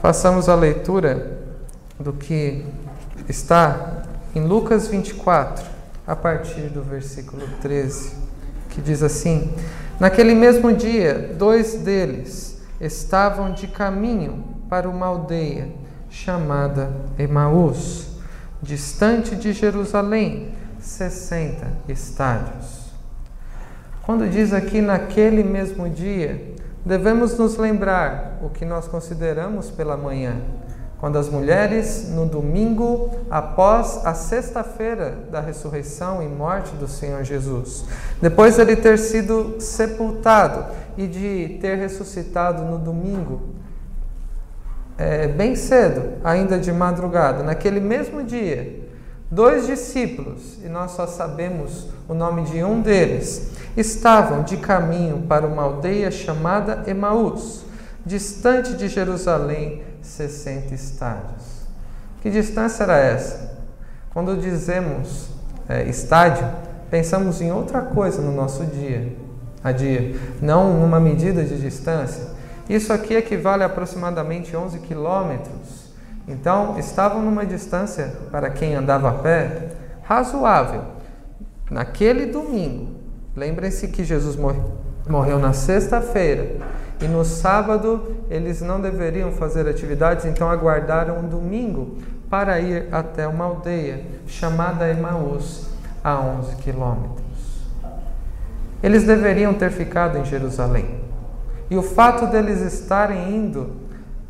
Façamos a leitura do que está em Lucas 24, a partir do versículo 13, que diz assim: Naquele mesmo dia, dois deles estavam de caminho para uma aldeia chamada Emaús, distante de Jerusalém, 60 estádios. Quando diz aqui naquele mesmo dia, devemos nos lembrar o que nós consideramos pela manhã, quando as mulheres, no domingo após a sexta-feira da ressurreição e morte do Senhor Jesus, depois de ele ter sido sepultado e de ter ressuscitado no domingo, é, bem cedo, ainda de madrugada, naquele mesmo dia, dois discípulos, e nós só sabemos o nome de um deles, estavam de caminho para uma aldeia chamada Emaús, distante de Jerusalém, 60 estádios. Que distância era essa? Quando dizemos é, estádio, pensamos em outra coisa no nosso dia a dia, não numa medida de distância. Isso aqui equivale a aproximadamente 11 quilômetros. Então, estavam numa distância, para quem andava a pé, razoável. Naquele domingo, Lembrem-se que Jesus morreu na sexta-feira e no sábado eles não deveriam fazer atividades, então aguardaram um domingo para ir até uma aldeia chamada Emaús, a 11 quilômetros. Eles deveriam ter ficado em Jerusalém. E o fato deles estarem indo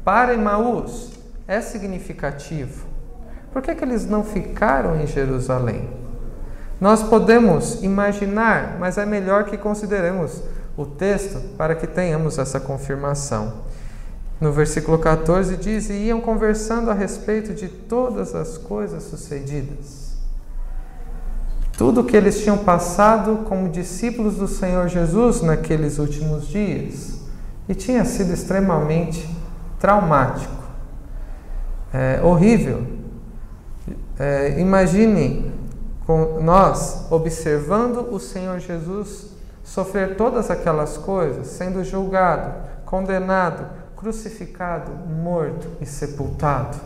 para Emaús é significativo. Por que, que eles não ficaram em Jerusalém? Nós podemos imaginar, mas é melhor que consideremos o texto para que tenhamos essa confirmação. No versículo 14 diz: E iam conversando a respeito de todas as coisas sucedidas. Tudo o que eles tinham passado como discípulos do Senhor Jesus naqueles últimos dias. E tinha sido extremamente traumático, é, horrível. É, imagine nós observando o Senhor Jesus sofrer todas aquelas coisas, sendo julgado, condenado, crucificado, morto e sepultado.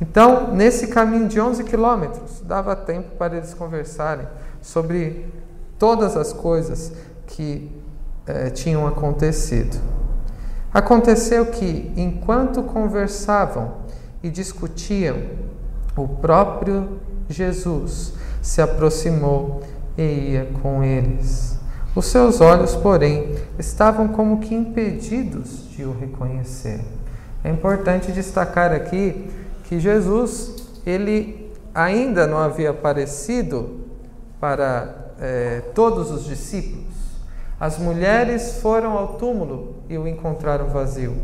Então, nesse caminho de 11 quilômetros, dava tempo para eles conversarem sobre todas as coisas que eh, tinham acontecido. Aconteceu que, enquanto conversavam e discutiam, o próprio Jesus se aproximou e ia com eles. Os seus olhos, porém, estavam como que impedidos de o reconhecer. É importante destacar aqui que Jesus, ele ainda não havia aparecido para é, todos os discípulos. As mulheres foram ao túmulo e o encontraram vazio.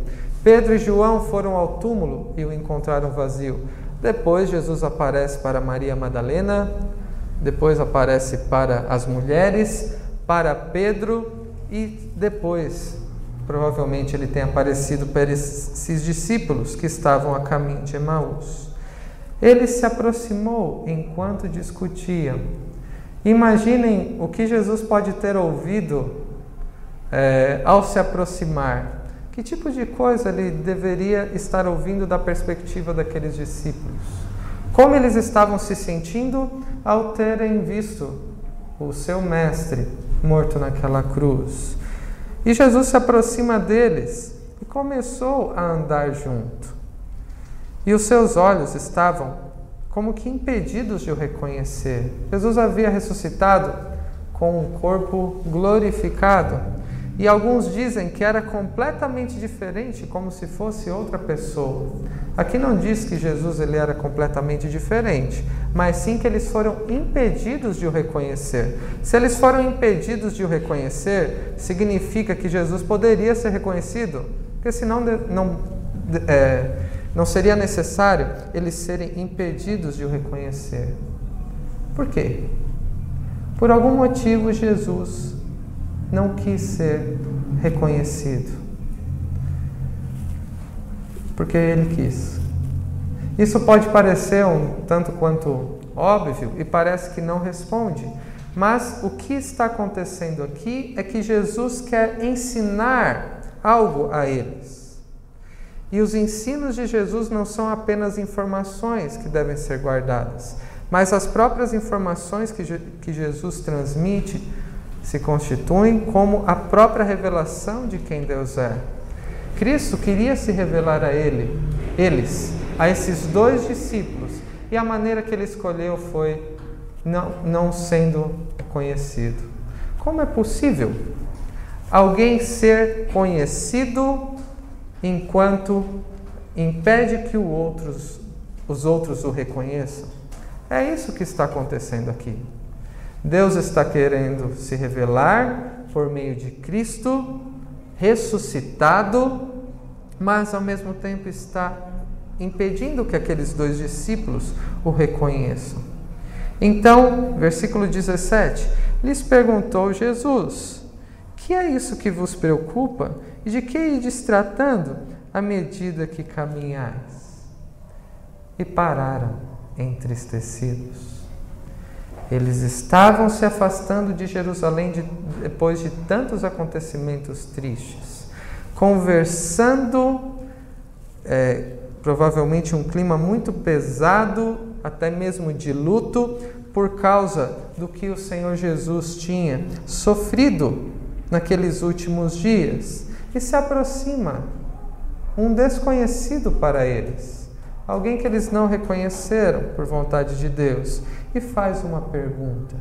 Pedro e João foram ao túmulo e o encontraram vazio. Depois Jesus aparece para Maria Madalena, depois aparece para as mulheres, para Pedro e depois, provavelmente, ele tem aparecido para esses discípulos que estavam a caminho de Emaús. Ele se aproximou enquanto discutiam. Imaginem o que Jesus pode ter ouvido é, ao se aproximar. Que tipo de coisa ele deveria estar ouvindo da perspectiva daqueles discípulos? Como eles estavam se sentindo ao terem visto o seu mestre morto naquela cruz? E Jesus se aproxima deles e começou a andar junto. E os seus olhos estavam como que impedidos de o reconhecer. Jesus havia ressuscitado com um corpo glorificado. E alguns dizem que era completamente diferente, como se fosse outra pessoa. Aqui não diz que Jesus ele era completamente diferente, mas sim que eles foram impedidos de o reconhecer. Se eles foram impedidos de o reconhecer, significa que Jesus poderia ser reconhecido, porque senão não, é, não seria necessário eles serem impedidos de o reconhecer. Por quê? Por algum motivo, Jesus não quis ser reconhecido. Porque ele quis. Isso pode parecer um tanto quanto óbvio e parece que não responde, mas o que está acontecendo aqui é que Jesus quer ensinar algo a eles. E os ensinos de Jesus não são apenas informações que devem ser guardadas, mas as próprias informações que, que Jesus transmite se constituem como a própria revelação de quem Deus é. Cristo queria se revelar a ele, eles, a esses dois discípulos, e a maneira que ele escolheu foi não, não sendo conhecido. Como é possível alguém ser conhecido enquanto impede que outros, os outros o reconheçam? É isso que está acontecendo aqui. Deus está querendo se revelar por meio de Cristo ressuscitado, mas ao mesmo tempo está impedindo que aqueles dois discípulos o reconheçam. Então, versículo 17: lhes perguntou Jesus: Que é isso que vos preocupa e de que ides tratando à medida que caminhais? E pararam entristecidos. Eles estavam se afastando de Jerusalém de, depois de tantos acontecimentos tristes, conversando, é, provavelmente um clima muito pesado, até mesmo de luto, por causa do que o Senhor Jesus tinha sofrido naqueles últimos dias. E se aproxima um desconhecido para eles, alguém que eles não reconheceram por vontade de Deus e faz uma pergunta.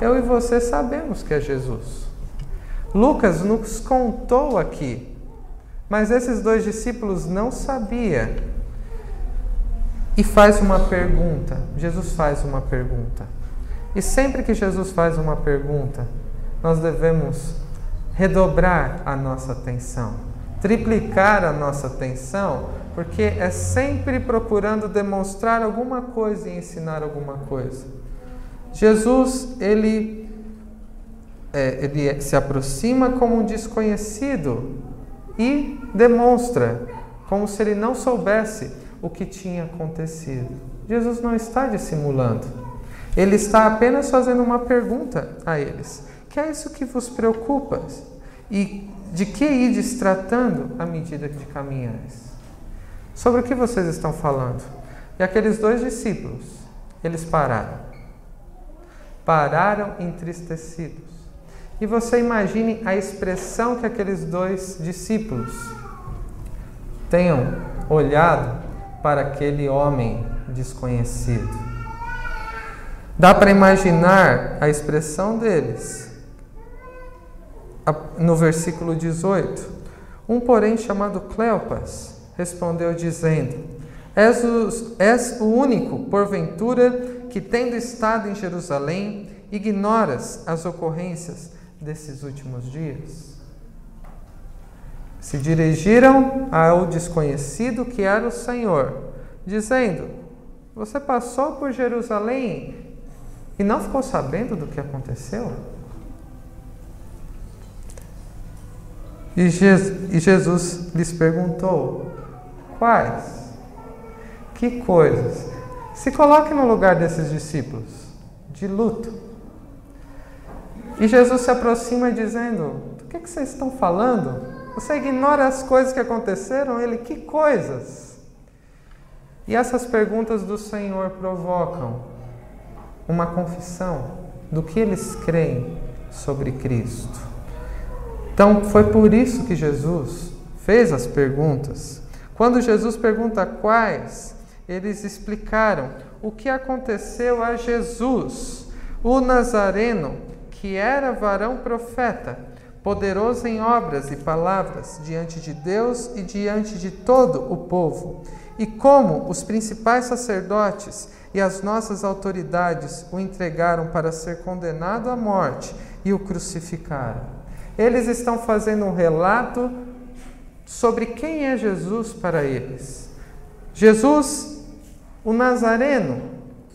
Eu e você sabemos que é Jesus. Lucas nos contou aqui, mas esses dois discípulos não sabiam. E faz uma pergunta. Jesus faz uma pergunta. E sempre que Jesus faz uma pergunta, nós devemos redobrar a nossa atenção, triplicar a nossa atenção porque é sempre procurando demonstrar alguma coisa e ensinar alguma coisa. Jesus, ele, é, ele se aproxima como um desconhecido e demonstra como se ele não soubesse o que tinha acontecido. Jesus não está dissimulando. Ele está apenas fazendo uma pergunta a eles: Que é isso que vos preocupa? E de que ides tratando à medida que caminhais? Sobre o que vocês estão falando? E aqueles dois discípulos, eles pararam. Pararam entristecidos. E você imagine a expressão que aqueles dois discípulos tenham olhado para aquele homem desconhecido. Dá para imaginar a expressão deles no versículo 18. Um, porém, chamado Cleopas, respondeu, dizendo: és o, és o único, porventura, que, tendo estado em Jerusalém, ignoras as ocorrências desses últimos dias? Se dirigiram ao desconhecido que era o Senhor, dizendo: Você passou por Jerusalém e não ficou sabendo do que aconteceu? E Jesus lhes perguntou: Quais? Que coisas? Se coloque no lugar desses discípulos, de luto. E Jesus se aproxima dizendo: Do que, que vocês estão falando? Você ignora as coisas que aconteceram? Ele, que coisas? E essas perguntas do Senhor provocam uma confissão do que eles creem sobre Cristo. Então, foi por isso que Jesus fez as perguntas. Quando Jesus pergunta quais, eles explicaram o que aconteceu a Jesus, o Nazareno, que era varão profeta, poderoso em obras e palavras diante de Deus e diante de todo o povo, e como os principais sacerdotes e as nossas autoridades o entregaram para ser condenado à morte e o crucificaram. Eles estão fazendo um relato sobre quem é Jesus para eles. Jesus, o Nazareno,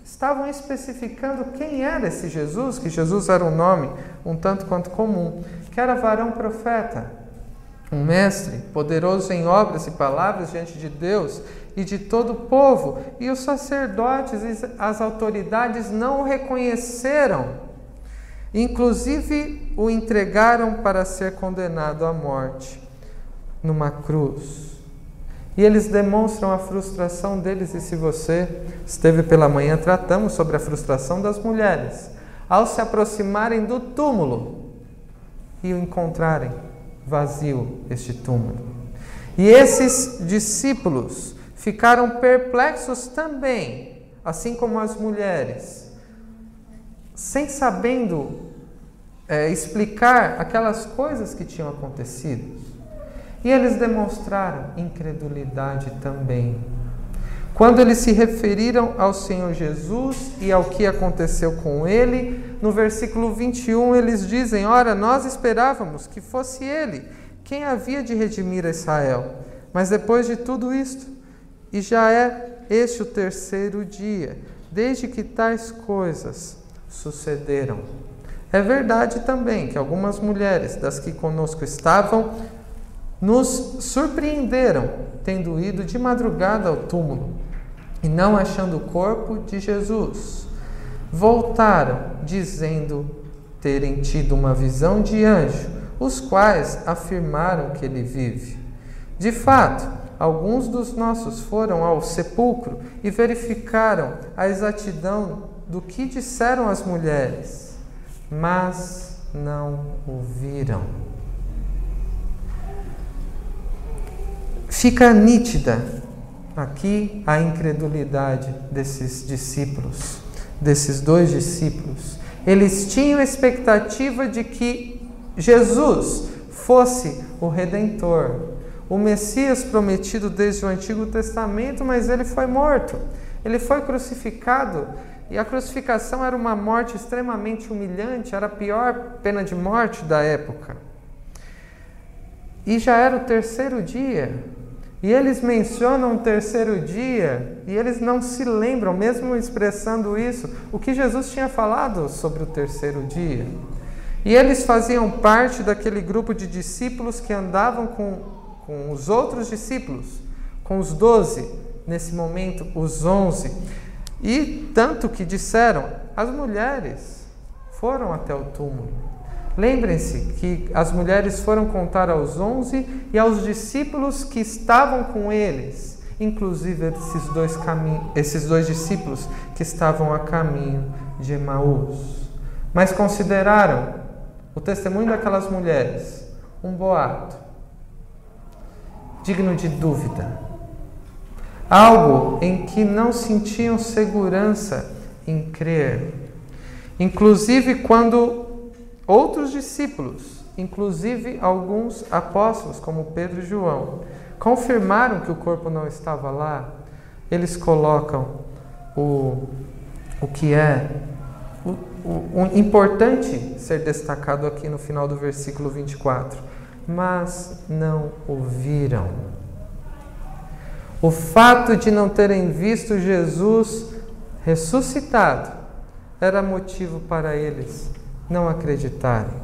estavam especificando quem era esse Jesus, que Jesus era um nome um tanto quanto comum, que era varão profeta, um mestre, poderoso em obras e palavras diante de Deus e de todo o povo. E os sacerdotes e as autoridades não o reconheceram. Inclusive o entregaram para ser condenado à morte numa cruz. E eles demonstram a frustração deles, e se você esteve pela manhã, tratamos sobre a frustração das mulheres ao se aproximarem do túmulo e o encontrarem vazio este túmulo. E esses discípulos ficaram perplexos também, assim como as mulheres, sem sabendo é, explicar aquelas coisas que tinham acontecido. E eles demonstraram incredulidade também. Quando eles se referiram ao Senhor Jesus e ao que aconteceu com ele, no versículo 21 eles dizem: Ora, nós esperávamos que fosse ele quem havia de redimir Israel. Mas depois de tudo isto, e já é este o terceiro dia, desde que tais coisas sucederam. É verdade também que algumas mulheres das que conosco estavam nos surpreenderam, tendo ido de madrugada ao túmulo e não achando o corpo de Jesus. Voltaram, dizendo terem tido uma visão de anjo, os quais afirmaram que ele vive. De fato, alguns dos nossos foram ao sepulcro e verificaram a exatidão do que disseram as mulheres, mas não ouviram. Fica nítida aqui a incredulidade desses discípulos, desses dois discípulos. Eles tinham expectativa de que Jesus fosse o redentor, o Messias prometido desde o Antigo Testamento, mas ele foi morto. Ele foi crucificado e a crucificação era uma morte extremamente humilhante, era a pior pena de morte da época. E já era o terceiro dia. E eles mencionam o terceiro dia e eles não se lembram, mesmo expressando isso, o que Jesus tinha falado sobre o terceiro dia. E eles faziam parte daquele grupo de discípulos que andavam com, com os outros discípulos, com os doze, nesse momento, os onze. E tanto que disseram: as mulheres foram até o túmulo. Lembrem-se que as mulheres foram contar aos onze e aos discípulos que estavam com eles, inclusive esses dois, esses dois discípulos que estavam a caminho de Emaús. Mas consideraram o testemunho daquelas mulheres um boato, digno de dúvida, algo em que não sentiam segurança em crer. Inclusive quando outros discípulos, inclusive alguns apóstolos, como Pedro e João, confirmaram que o corpo não estava lá, eles colocam o, o que é o, o, o importante ser destacado aqui no final do versículo 24. Mas não ouviram. O fato de não terem visto Jesus ressuscitado era motivo para eles não acreditarem,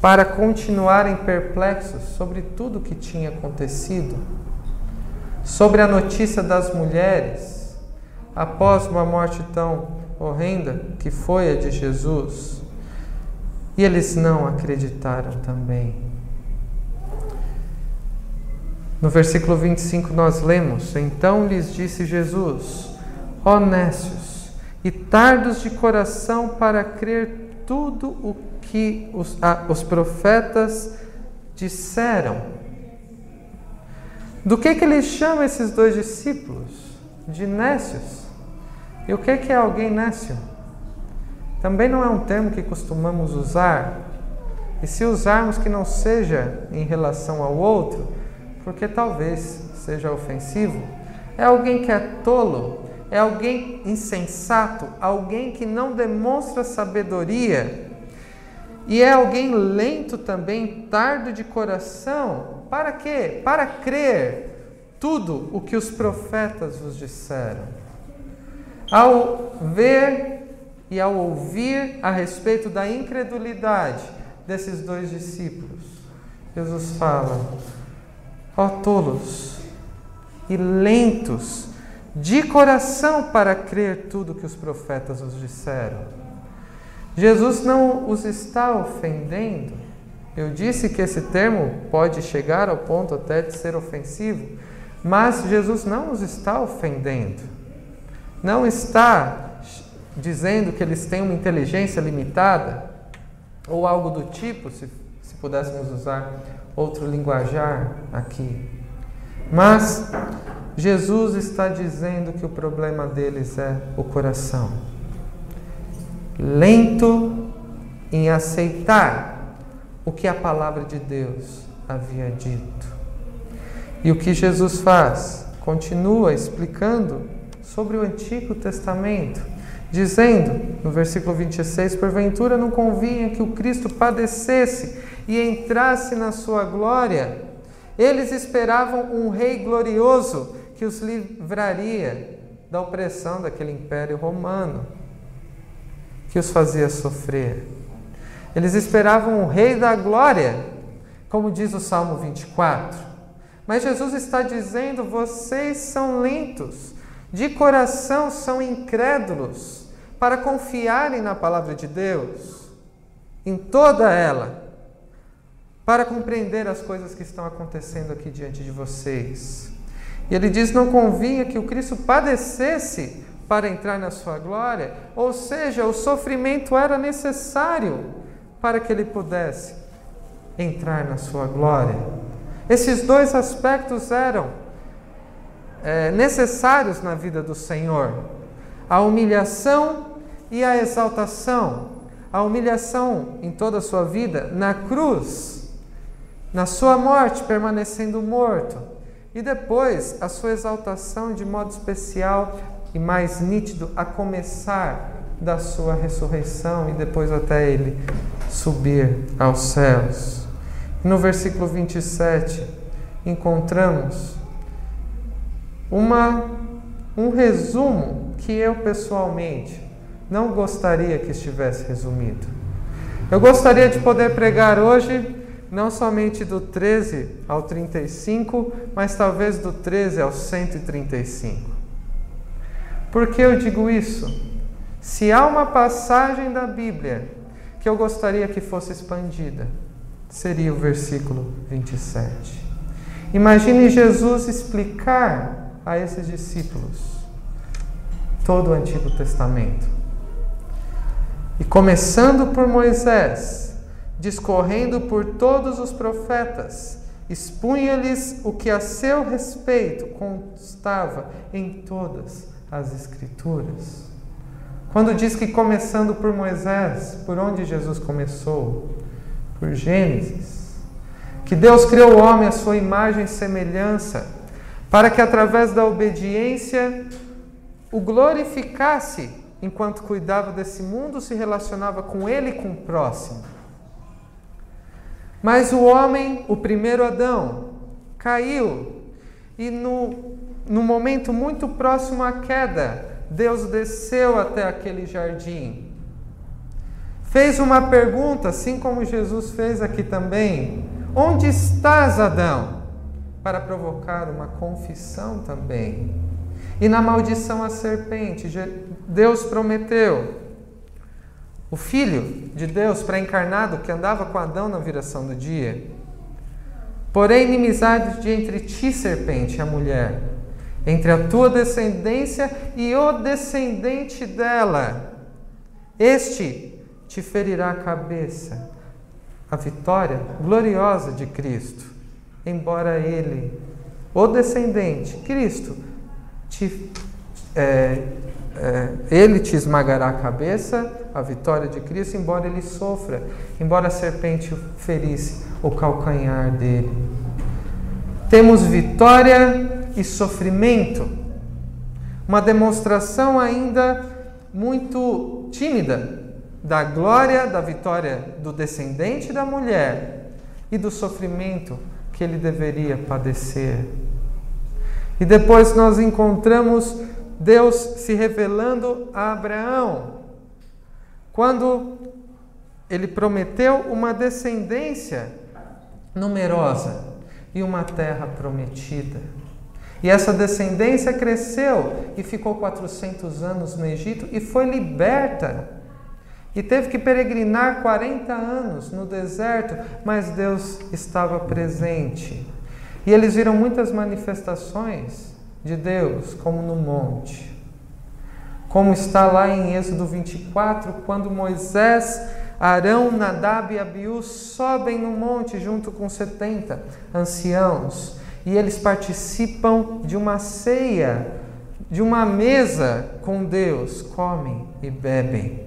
para continuarem perplexos sobre tudo o que tinha acontecido, sobre a notícia das mulheres, após uma morte tão horrenda que foi a de Jesus. E eles não acreditaram também. No versículo 25 nós lemos: Então lhes disse Jesus: Honestos e tardos de coração para crer tudo o que os, ah, os profetas disseram. Do que, que ele chama esses dois discípulos? De nécios. E o que, que é alguém nécio? Também não é um termo que costumamos usar. E se usarmos que não seja em relação ao outro, porque talvez seja ofensivo, é alguém que é tolo, é alguém insensato, alguém que não demonstra sabedoria, e é alguém lento também, tardo de coração. Para quê? Para crer tudo o que os profetas vos disseram. Ao ver e ao ouvir a respeito da incredulidade desses dois discípulos, Jesus fala: Ó tolos e lentos de coração para crer tudo que os profetas os disseram. Jesus não os está ofendendo. Eu disse que esse termo pode chegar ao ponto até de ser ofensivo, Mas Jesus não os está ofendendo, não está dizendo que eles têm uma inteligência limitada ou algo do tipo, se, se pudéssemos usar outro linguajar aqui. Mas Jesus está dizendo que o problema deles é o coração. Lento em aceitar o que a palavra de Deus havia dito. E o que Jesus faz? Continua explicando sobre o Antigo Testamento, dizendo no versículo 26: Porventura não convinha que o Cristo padecesse e entrasse na sua glória. Eles esperavam um rei glorioso que os livraria da opressão daquele império romano que os fazia sofrer. Eles esperavam o rei da glória, como diz o Salmo 24. Mas Jesus está dizendo: vocês são lentos, de coração são incrédulos, para confiarem na palavra de Deus, em toda ela, para compreender as coisas que estão acontecendo aqui diante de vocês. E ele diz: não convinha que o Cristo padecesse para entrar na sua glória, ou seja, o sofrimento era necessário para que ele pudesse entrar na sua glória. Esses dois aspectos eram é, necessários na vida do Senhor: a humilhação e a exaltação. A humilhação em toda a sua vida na cruz, na sua morte, permanecendo morto, e depois a sua exaltação de modo especial e mais nítido a começar da sua ressurreição e depois até ele subir aos céus. No versículo 27, encontramos uma, um resumo que eu pessoalmente não gostaria que estivesse resumido. Eu gostaria de poder pregar hoje não somente do 13 ao 35, mas talvez do 13 ao 135. Por que eu digo isso? Se há uma passagem da Bíblia que eu gostaria que fosse expandida, seria o versículo 27. Imagine Jesus explicar a esses discípulos todo o Antigo Testamento. E começando por Moisés, discorrendo por todos os profetas, expunha-lhes o que a seu respeito constava em todas as Escrituras. Quando diz que começando por Moisés, por onde Jesus começou? Por Gênesis. Que Deus criou o homem à sua imagem e semelhança, para que através da obediência o glorificasse enquanto cuidava desse mundo, se relacionava com ele e com o próximo. Mas o homem, o primeiro Adão, caiu e no, no momento muito próximo à queda, Deus desceu até aquele jardim. Fez uma pergunta, assim como Jesus fez aqui também: Onde estás, Adão? Para provocar uma confissão também. E na maldição à serpente, Deus prometeu o Filho de Deus pré-encarnado que andava com Adão na viração do dia. Porém, inimizade de entre ti, serpente, a mulher, entre a tua descendência e o descendente dela. Este te ferirá a cabeça. A vitória gloriosa de Cristo, embora ele, o descendente, Cristo, te, é, é, ele te esmagará a cabeça, a vitória de Cristo, embora ele sofra, embora a serpente ferisse o calcanhar dele. Temos vitória e sofrimento. Uma demonstração ainda muito tímida da glória, da vitória do descendente da mulher e do sofrimento que ele deveria padecer. E depois nós encontramos Deus se revelando a Abraão, quando ele prometeu uma descendência numerosa e uma terra prometida. E essa descendência cresceu e ficou 400 anos no Egito e foi liberta. E teve que peregrinar 40 anos no deserto, mas Deus estava presente. E eles viram muitas manifestações de Deus, como no monte. Como está lá em Êxodo 24, quando Moisés, Arão, Nadab e Abiú sobem no monte junto com 70 anciãos e eles participam de uma ceia, de uma mesa com Deus, comem e bebem.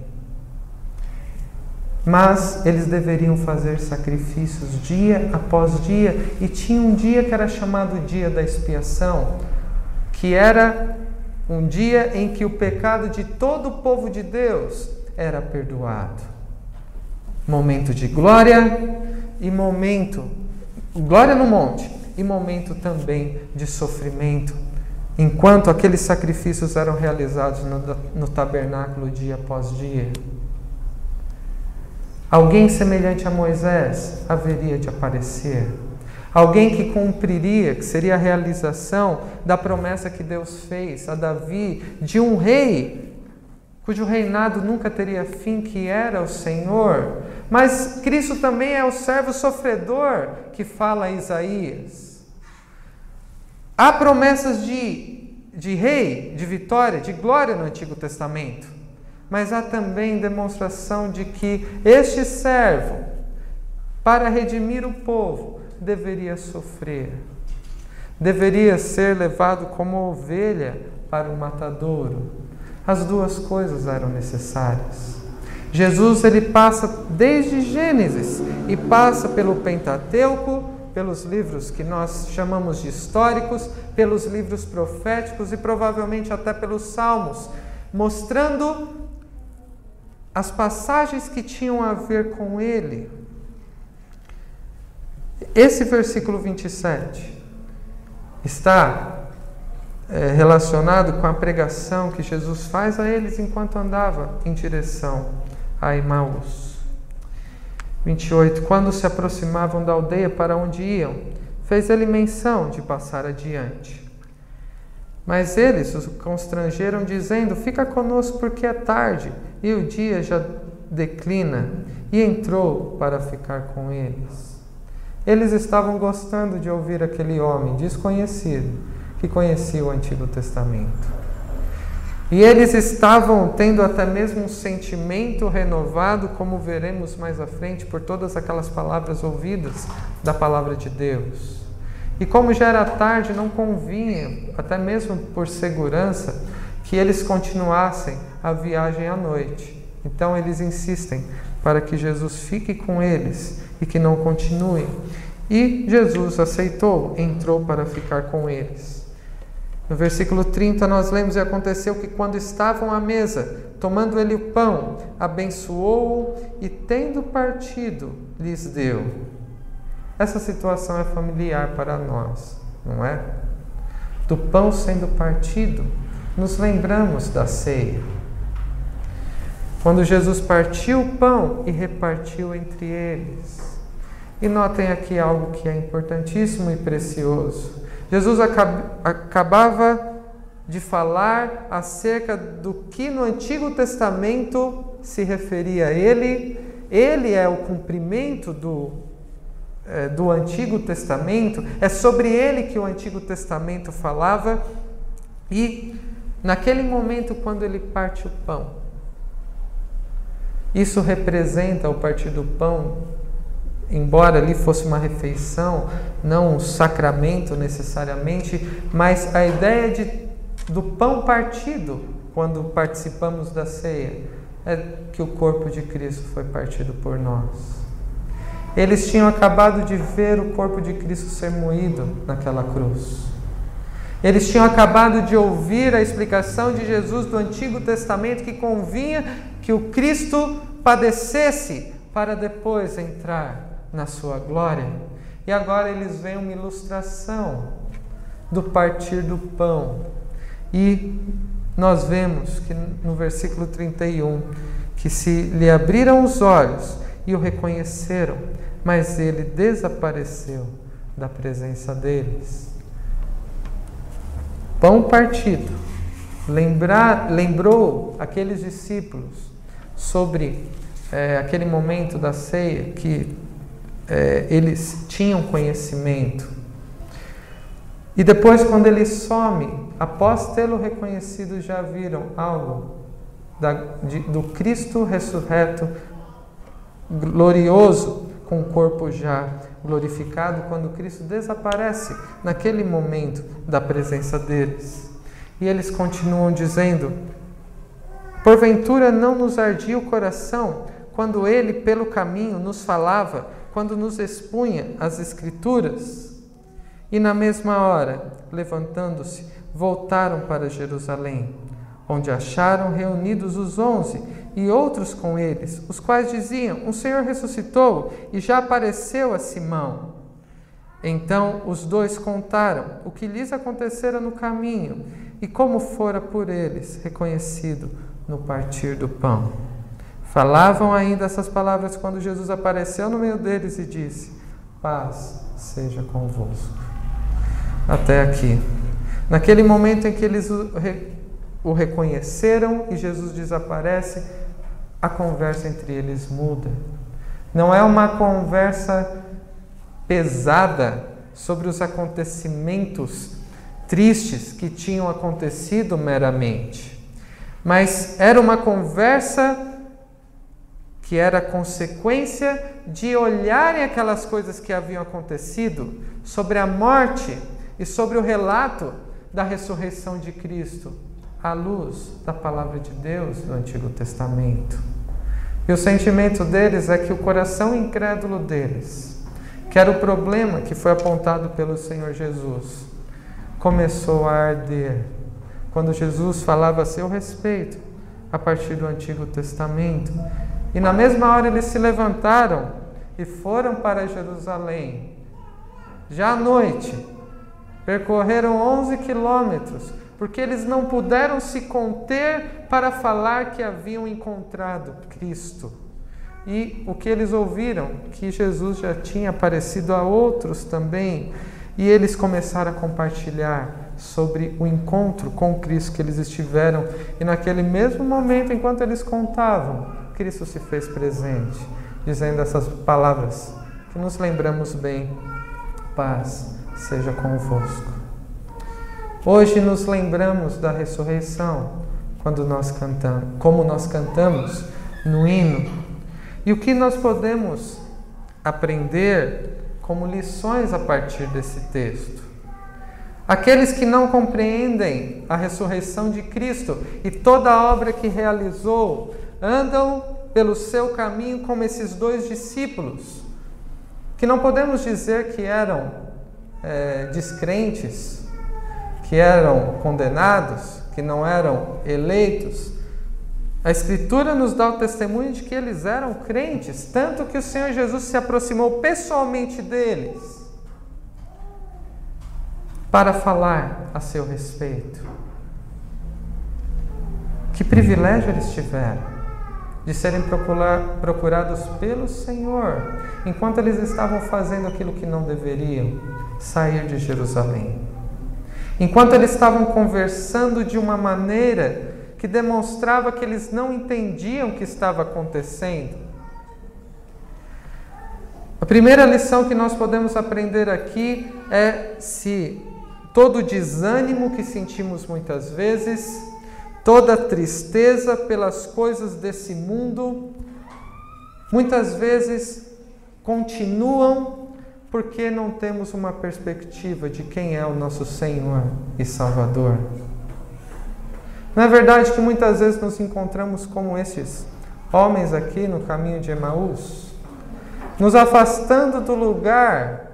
Mas eles deveriam fazer sacrifícios dia após dia, e tinha um dia que era chamado dia da expiação, que era um dia em que o pecado de todo o povo de Deus era perdoado. Momento de glória e momento glória no monte e momento também de sofrimento, enquanto aqueles sacrifícios eram realizados no, no tabernáculo dia após dia. Alguém semelhante a Moisés haveria de aparecer. Alguém que cumpriria, que seria a realização da promessa que Deus fez a Davi de um rei cujo reinado nunca teria fim, que era o Senhor. Mas Cristo também é o servo sofredor que fala a Isaías. Há promessas de, de rei, de vitória, de glória no Antigo Testamento. Mas há também demonstração de que este servo, para redimir o povo, deveria sofrer, deveria ser levado como ovelha para o matadouro. As duas coisas eram necessárias. Jesus ele passa desde Gênesis e passa pelo Pentateuco, pelos livros que nós chamamos de históricos, pelos livros proféticos e provavelmente até pelos salmos, mostrando as passagens que tinham a ver com ele. Esse versículo 27 está é, relacionado com a pregação que Jesus faz a eles enquanto andava em direção a Emaús. 28. Quando se aproximavam da aldeia para onde iam, fez ele menção de passar adiante. Mas eles os constrangeram, dizendo: Fica conosco, porque é tarde e o dia já declina. E entrou para ficar com eles. Eles estavam gostando de ouvir aquele homem desconhecido que conhecia o Antigo Testamento. E eles estavam tendo até mesmo um sentimento renovado, como veremos mais à frente, por todas aquelas palavras ouvidas da palavra de Deus. E como já era tarde, não convinha, até mesmo por segurança, que eles continuassem a viagem à noite. Então eles insistem para que Jesus fique com eles e que não continue. E Jesus aceitou, entrou para ficar com eles. No versículo 30 nós lemos: E aconteceu que quando estavam à mesa, tomando ele o pão, abençoou-o e, tendo partido, lhes deu. Essa situação é familiar para nós, não é? Do pão sendo partido, nos lembramos da ceia. Quando Jesus partiu o pão e repartiu entre eles. E notem aqui algo que é importantíssimo e precioso. Jesus acabava de falar acerca do que no Antigo Testamento se referia a ele. Ele é o cumprimento do, é, do Antigo Testamento, é sobre ele que o Antigo Testamento falava. E naquele momento, quando ele parte o pão, isso representa o partir do pão embora ali fosse uma refeição, não um sacramento necessariamente, mas a ideia de, do pão partido, quando participamos da ceia, é que o corpo de Cristo foi partido por nós. Eles tinham acabado de ver o corpo de Cristo ser moído naquela cruz. Eles tinham acabado de ouvir a explicação de Jesus do Antigo Testamento que convinha que o Cristo padecesse para depois entrar na sua glória. E agora eles veem uma ilustração do partir do pão. E nós vemos que no versículo 31 que se lhe abriram os olhos e o reconheceram, mas ele desapareceu da presença deles. Pão partido. Lembrar, lembrou aqueles discípulos sobre é, aquele momento da ceia que é, eles tinham conhecimento. E depois, quando ele some, após tê-lo reconhecido, já viram algo da, de, do Cristo ressurreto, glorioso, com o corpo já glorificado, quando Cristo desaparece naquele momento da presença deles. E eles continuam dizendo: Porventura não nos ardia o coração quando ele, pelo caminho, nos falava, quando nos expunha as Escrituras? E na mesma hora, levantando-se, voltaram para Jerusalém, onde acharam reunidos os onze e outros com eles, os quais diziam: O Senhor ressuscitou e já apareceu a Simão. Então os dois contaram o que lhes acontecera no caminho e como fora por eles reconhecido no partir do pão. Falavam ainda essas palavras quando Jesus apareceu no meio deles e disse: Paz seja convosco. Até aqui. Naquele momento em que eles o reconheceram e Jesus desaparece, a conversa entre eles muda. Não é uma conversa pesada sobre os acontecimentos tristes que tinham acontecido meramente, mas era uma conversa que era consequência de olharem aquelas coisas que haviam acontecido sobre a morte e sobre o relato da ressurreição de Cristo à luz da palavra de Deus do Antigo Testamento. E o sentimento deles é que o coração incrédulo deles, que era o problema que foi apontado pelo Senhor Jesus, começou a arder quando Jesus falava a seu respeito a partir do Antigo Testamento. E na mesma hora eles se levantaram e foram para Jerusalém. Já à noite, percorreram 11 quilômetros porque eles não puderam se conter para falar que haviam encontrado Cristo. E o que eles ouviram? Que Jesus já tinha aparecido a outros também. E eles começaram a compartilhar sobre o encontro com Cristo que eles estiveram. E naquele mesmo momento, enquanto eles contavam, Cristo se fez presente, dizendo essas palavras que nos lembramos bem: paz seja convosco. Hoje nos lembramos da ressurreição quando nós cantamos, como nós cantamos no hino. E o que nós podemos aprender como lições a partir desse texto? Aqueles que não compreendem a ressurreição de Cristo e toda a obra que realizou, andam pelo seu caminho como esses dois discípulos, que não podemos dizer que eram é, descrentes, que eram condenados, que não eram eleitos, a Escritura nos dá o testemunho de que eles eram crentes, tanto que o Senhor Jesus se aproximou pessoalmente deles para falar a seu respeito. Que privilégio eles tiveram de serem procurados pelo Senhor, enquanto eles estavam fazendo aquilo que não deveriam sair de Jerusalém. Enquanto eles estavam conversando de uma maneira que demonstrava que eles não entendiam o que estava acontecendo. A primeira lição que nós podemos aprender aqui é se todo desânimo que sentimos muitas vezes, toda tristeza pelas coisas desse mundo, muitas vezes continuam porque não temos uma perspectiva de quem é o nosso Senhor e Salvador. Não é verdade que muitas vezes nos encontramos como esses homens aqui no caminho de Emaús, nos afastando do lugar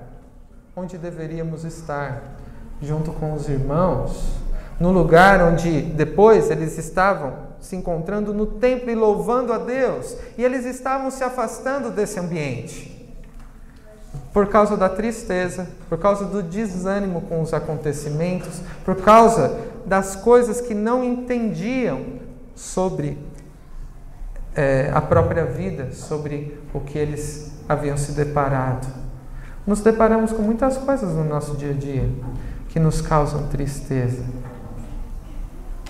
onde deveríamos estar, junto com os irmãos, no lugar onde depois eles estavam se encontrando no templo e louvando a Deus, e eles estavam se afastando desse ambiente por causa da tristeza, por causa do desânimo com os acontecimentos, por causa das coisas que não entendiam sobre é, a própria vida, sobre o que eles haviam se deparado. Nos deparamos com muitas coisas no nosso dia a dia que nos causam tristeza.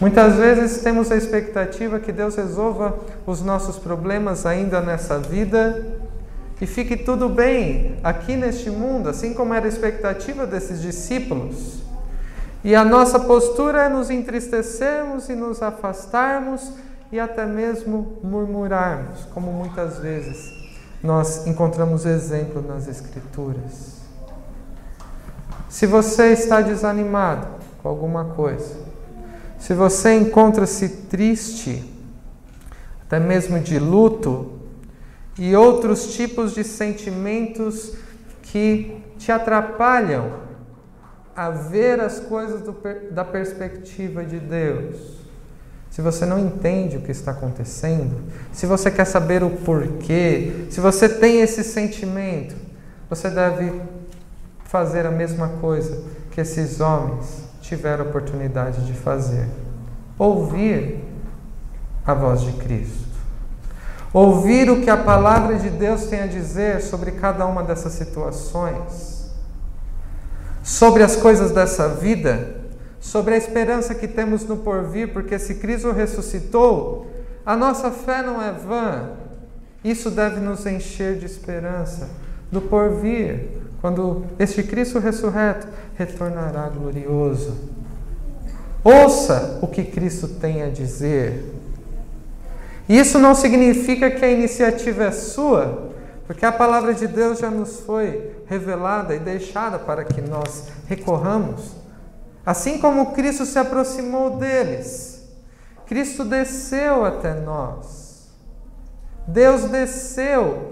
Muitas vezes temos a expectativa que Deus resolva os nossos problemas ainda nessa vida e fique tudo bem aqui neste mundo, assim como era a expectativa desses discípulos. E a nossa postura é nos entristecermos e nos afastarmos e até mesmo murmurarmos, como muitas vezes nós encontramos exemplo nas Escrituras. Se você está desanimado com alguma coisa, se você encontra-se triste, até mesmo de luto, e outros tipos de sentimentos que te atrapalham a ver as coisas do, da perspectiva de Deus. Se você não entende o que está acontecendo, se você quer saber o porquê, se você tem esse sentimento, você deve fazer a mesma coisa que esses homens tiveram oportunidade de fazer: ouvir a voz de Cristo. Ouvir o que a palavra de Deus tem a dizer sobre cada uma dessas situações, sobre as coisas dessa vida sobre a esperança que temos no porvir, porque se Cristo ressuscitou, a nossa fé não é vã. Isso deve nos encher de esperança do porvir, quando este Cristo ressurreto retornará glorioso. Ouça o que Cristo tem a dizer. Isso não significa que a iniciativa é sua, porque a palavra de Deus já nos foi revelada e deixada para que nós recorramos Assim como Cristo se aproximou deles, Cristo desceu até nós. Deus desceu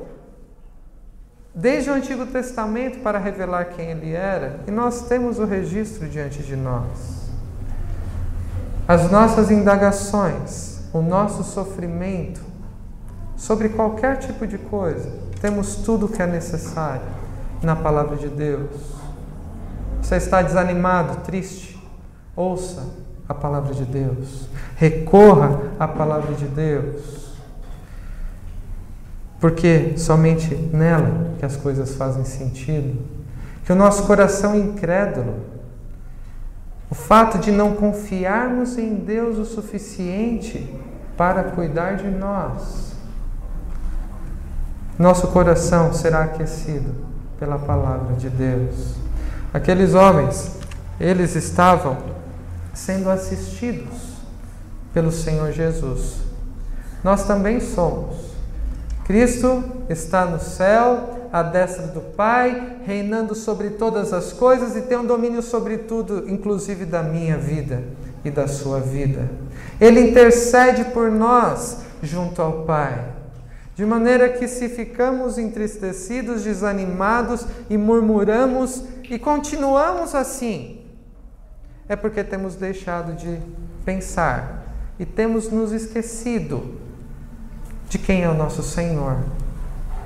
desde o Antigo Testamento para revelar quem Ele era, e nós temos o registro diante de nós. As nossas indagações, o nosso sofrimento sobre qualquer tipo de coisa, temos tudo o que é necessário na palavra de Deus. Você está desanimado, triste? Ouça a palavra de Deus. Recorra à palavra de Deus. Porque somente nela que as coisas fazem sentido. Que o nosso coração incrédulo, o fato de não confiarmos em Deus o suficiente para cuidar de nós, nosso coração será aquecido pela palavra de Deus. Aqueles homens, eles estavam sendo assistidos pelo Senhor Jesus. Nós também somos. Cristo está no céu, à destra do Pai, reinando sobre todas as coisas e tem um domínio sobre tudo, inclusive da minha vida e da sua vida. Ele intercede por nós junto ao Pai. De maneira que, se ficamos entristecidos, desanimados e murmuramos e continuamos assim, é porque temos deixado de pensar e temos nos esquecido de quem é o nosso Senhor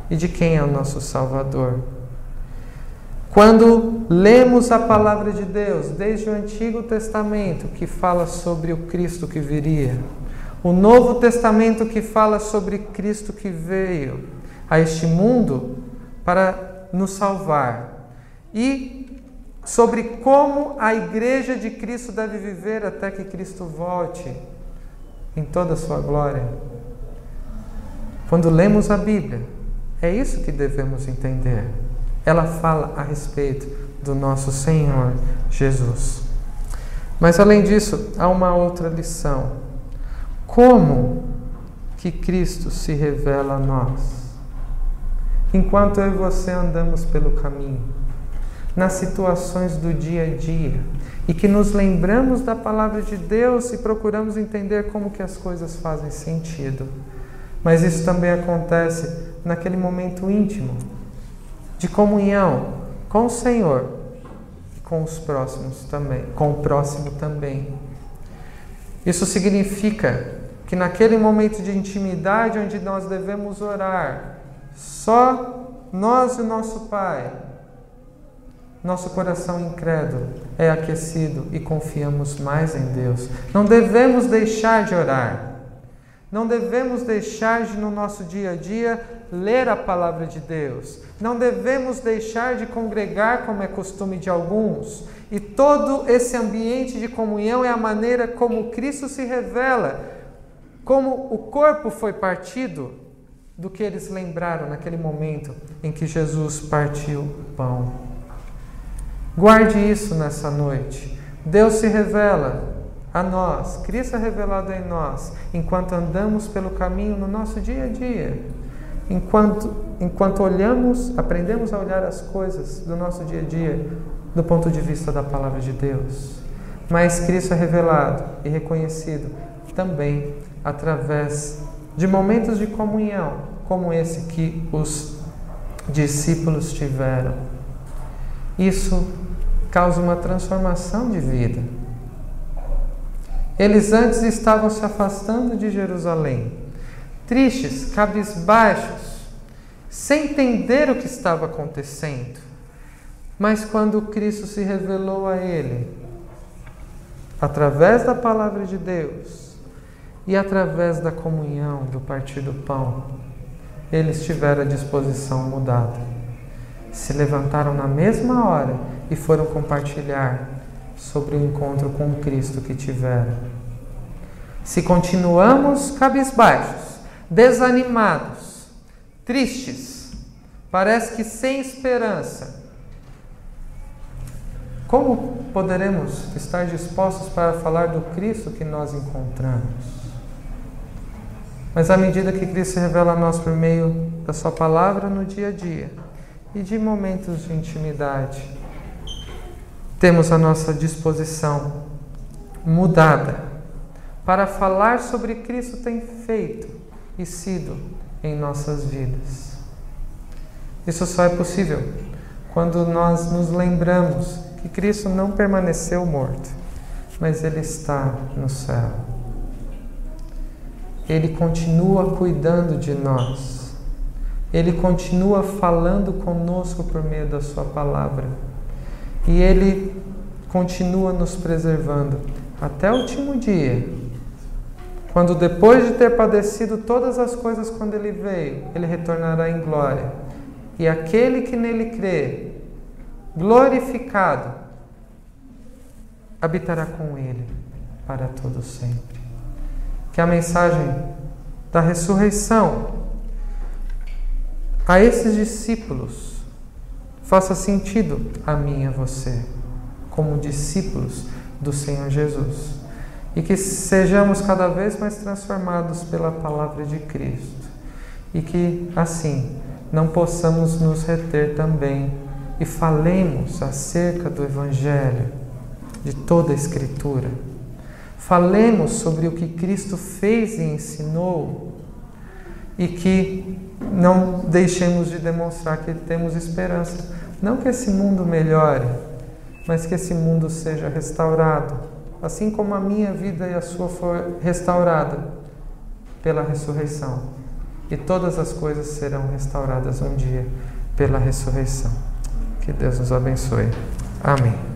e de quem é o nosso Salvador. Quando lemos a palavra de Deus, desde o Antigo Testamento, que fala sobre o Cristo que viria, o Novo Testamento que fala sobre Cristo que veio a este mundo para nos salvar e sobre como a igreja de Cristo deve viver até que Cristo volte em toda a sua glória. Quando lemos a Bíblia, é isso que devemos entender. Ela fala a respeito do nosso Senhor Jesus. Mas além disso, há uma outra lição como que Cristo se revela a nós? Enquanto eu e você andamos pelo caminho, nas situações do dia a dia, e que nos lembramos da palavra de Deus e procuramos entender como que as coisas fazem sentido. Mas isso também acontece naquele momento íntimo de comunhão com o Senhor e com os próximos também, com o próximo também. Isso significa que naquele momento de intimidade onde nós devemos orar, só nós e o nosso Pai, nosso coração incrédulo é aquecido e confiamos mais em Deus. Não devemos deixar de orar. Não devemos deixar de, no nosso dia a dia, ler a palavra de Deus. Não devemos deixar de congregar, como é costume de alguns. E todo esse ambiente de comunhão é a maneira como Cristo se revela como o corpo foi partido do que eles lembraram naquele momento em que Jesus partiu o pão. Guarde isso nessa noite. Deus se revela a nós, Cristo é revelado em nós, enquanto andamos pelo caminho no nosso dia a dia, enquanto, enquanto olhamos, aprendemos a olhar as coisas do nosso dia a dia do ponto de vista da palavra de Deus. Mas Cristo é revelado e reconhecido também através de momentos de comunhão, como esse que os discípulos tiveram. Isso causa uma transformação de vida. Eles antes estavam se afastando de Jerusalém, tristes, cabisbaixos, sem entender o que estava acontecendo. Mas quando Cristo se revelou a ele, através da palavra de Deus e através da comunhão do partir do pão, eles tiveram a disposição mudada. Se levantaram na mesma hora e foram compartilhar sobre o encontro com Cristo que tiveram. Se continuamos cabisbaixos, desanimados, tristes, parece que sem esperança, como poderemos estar dispostos para falar do Cristo que nós encontramos? Mas à medida que Cristo se revela a nós por meio da Sua palavra no dia a dia e de momentos de intimidade, temos a nossa disposição mudada para falar sobre Cristo tem feito e sido em nossas vidas. Isso só é possível quando nós nos lembramos que Cristo não permaneceu morto, mas ele está no céu. Ele continua cuidando de nós. Ele continua falando conosco por meio da Sua palavra. E Ele continua nos preservando até o último dia. Quando, depois de ter padecido todas as coisas quando Ele veio, Ele retornará em glória. E aquele que nele crê glorificado, habitará com Ele para todo sempre. Que a mensagem da ressurreição a esses discípulos faça sentido a mim e a você, como discípulos do Senhor Jesus. E que sejamos cada vez mais transformados pela palavra de Cristo. E que, assim, não possamos nos reter também e falemos acerca do Evangelho, de toda a Escritura. Falemos sobre o que Cristo fez e ensinou e que não deixemos de demonstrar que temos esperança. Não que esse mundo melhore, mas que esse mundo seja restaurado, assim como a minha vida e a sua foi restaurada pela ressurreição. E todas as coisas serão restauradas um dia pela ressurreição. Que Deus nos abençoe. Amém.